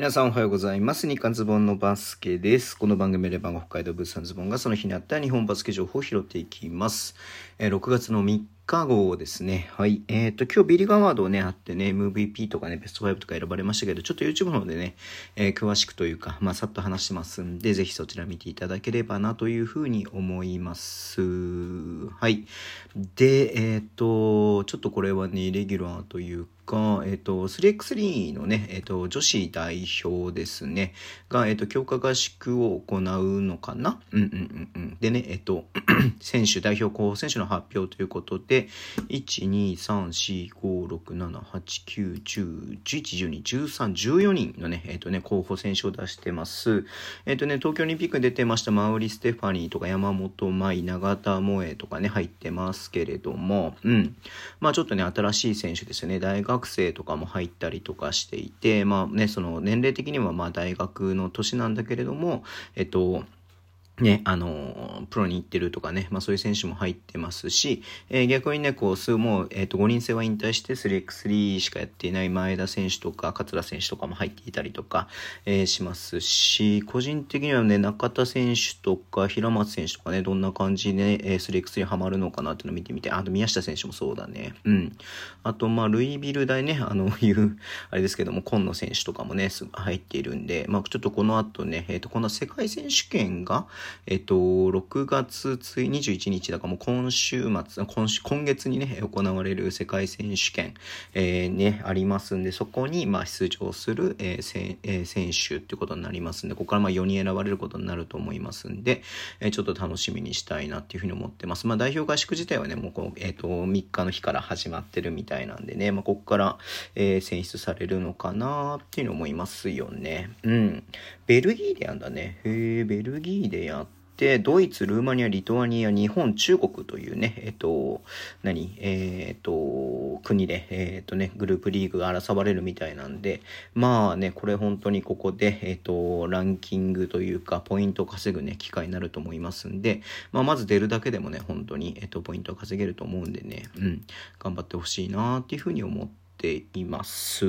皆さんおはようございます。日刊ズボンのバスケです。この番組で番号北海道物産ズボンがその日にあった日本バスケ情報を拾っていきます。え6月の3日号ですね。はい。えっ、と、今日ビリガワードをね、あってね、MVP とかね、ベスト5とか選ばれましたけど、ちょっと YouTube の方でね、えー詳しくというか、まあ、さっと話してますんで、ぜひそちら見ていただければなというふうに思います。はい。で、えっ、と、ちょっとこれはね、レギュラーというか、がえっ、と、3x3 のね、えっ、と、女子代表ですね、が、えっ、と、強化合宿を行うのかな？うんうんうんうん。でね、えっ、と、選手、代表候補選手の発表ということで、1、2、3、4、5、6、7、8、9、10、11、12、13、14人のね、えっ、とね、候補選手を出してます。えっ、とね、東京オリンピックに出てましたマウリ・ステファニーとか山本舞、永田萌えとかね、入ってますけれども、うん。まあちょっとね、新しい選手ですよね。大学生とかも入ったりとかしていて、まあね、その年齢的にはまあ大学の年なんだけれども、えっと、ね、あの、プロに行ってるとかね、まあそういう選手も入ってますし、えー逆にね、こう、数もう、えっ、と、5人制は引退して 3x3 しかやっていない前田選手とか、桂選手とかも入っていたりとか、えーしますし、個人的にはね、中田選手とか、平松選手とかね、どんな感じで、え 3x3 ハマるのかなっていうのを見てみて、あと宮下選手もそうだね。うん。あと、まあ、ルイビル大ね、あの、いう、あれですけども、今野選手とかもね、入っているんで、まあ、ちょっとこの後ね、えっ、と、この世界選手権が、えっと、6月つい21日だからもう今週末、今週、今月にね、行われる世界選手権、えーね、ありますんで、そこに、まあ、出場する、えーせえー選手ってことになりますんで、ここからまあ4人選ばれることになると思いますんで、えーちょっと楽しみにしたいなっていうふうに思ってます。まあ、代表合宿自体はね、もうこう、えっ、と、3日の日から始まってるみたいなんでね、まあ、ここから、えー選出されるのかなっていうの思いますよね。うん。ベルギーでやんだね。へえ、ベルギーでやって、ドイツ、ルーマニア、リトアニア、日本、中国というね、えっと、何？えっと、国で、えっとね、グループリーグが争われるみたいなんで、まあね、これ本当にここで、えっと、ランキングというか、ポイントを稼ぐね、機会になると思いますんで、まあ、まず出るだけでもね、本当に、えっと、ポイントを稼げると思うんでね、うん、頑張ってほしいなっていうふうに思って、ています。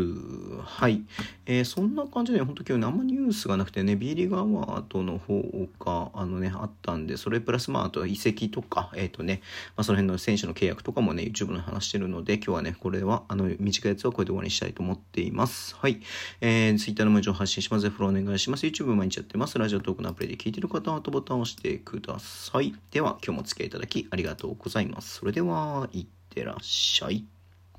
はい。えーそんな感じで、本当今日生ニュースがなくてね、ビーリーガーワードの方が、あのね、あったんで、それプラス、まあ、あと移籍とか、えっ、とね、まあ、その辺の選手の契約とかもね、YouTube の話してるので、今日はね、これは、あの、短いやつはこれで終わりにしたいと思っています。はい。えー、Twitter の文章を発信します。フォローお願いします。YouTube 毎日やってます。ラジオトークのアプリで聞いてる方は、ハートボタンを押してください。では、今日もお付き合いいただきありがとうございます。それでは、いってらっしゃい。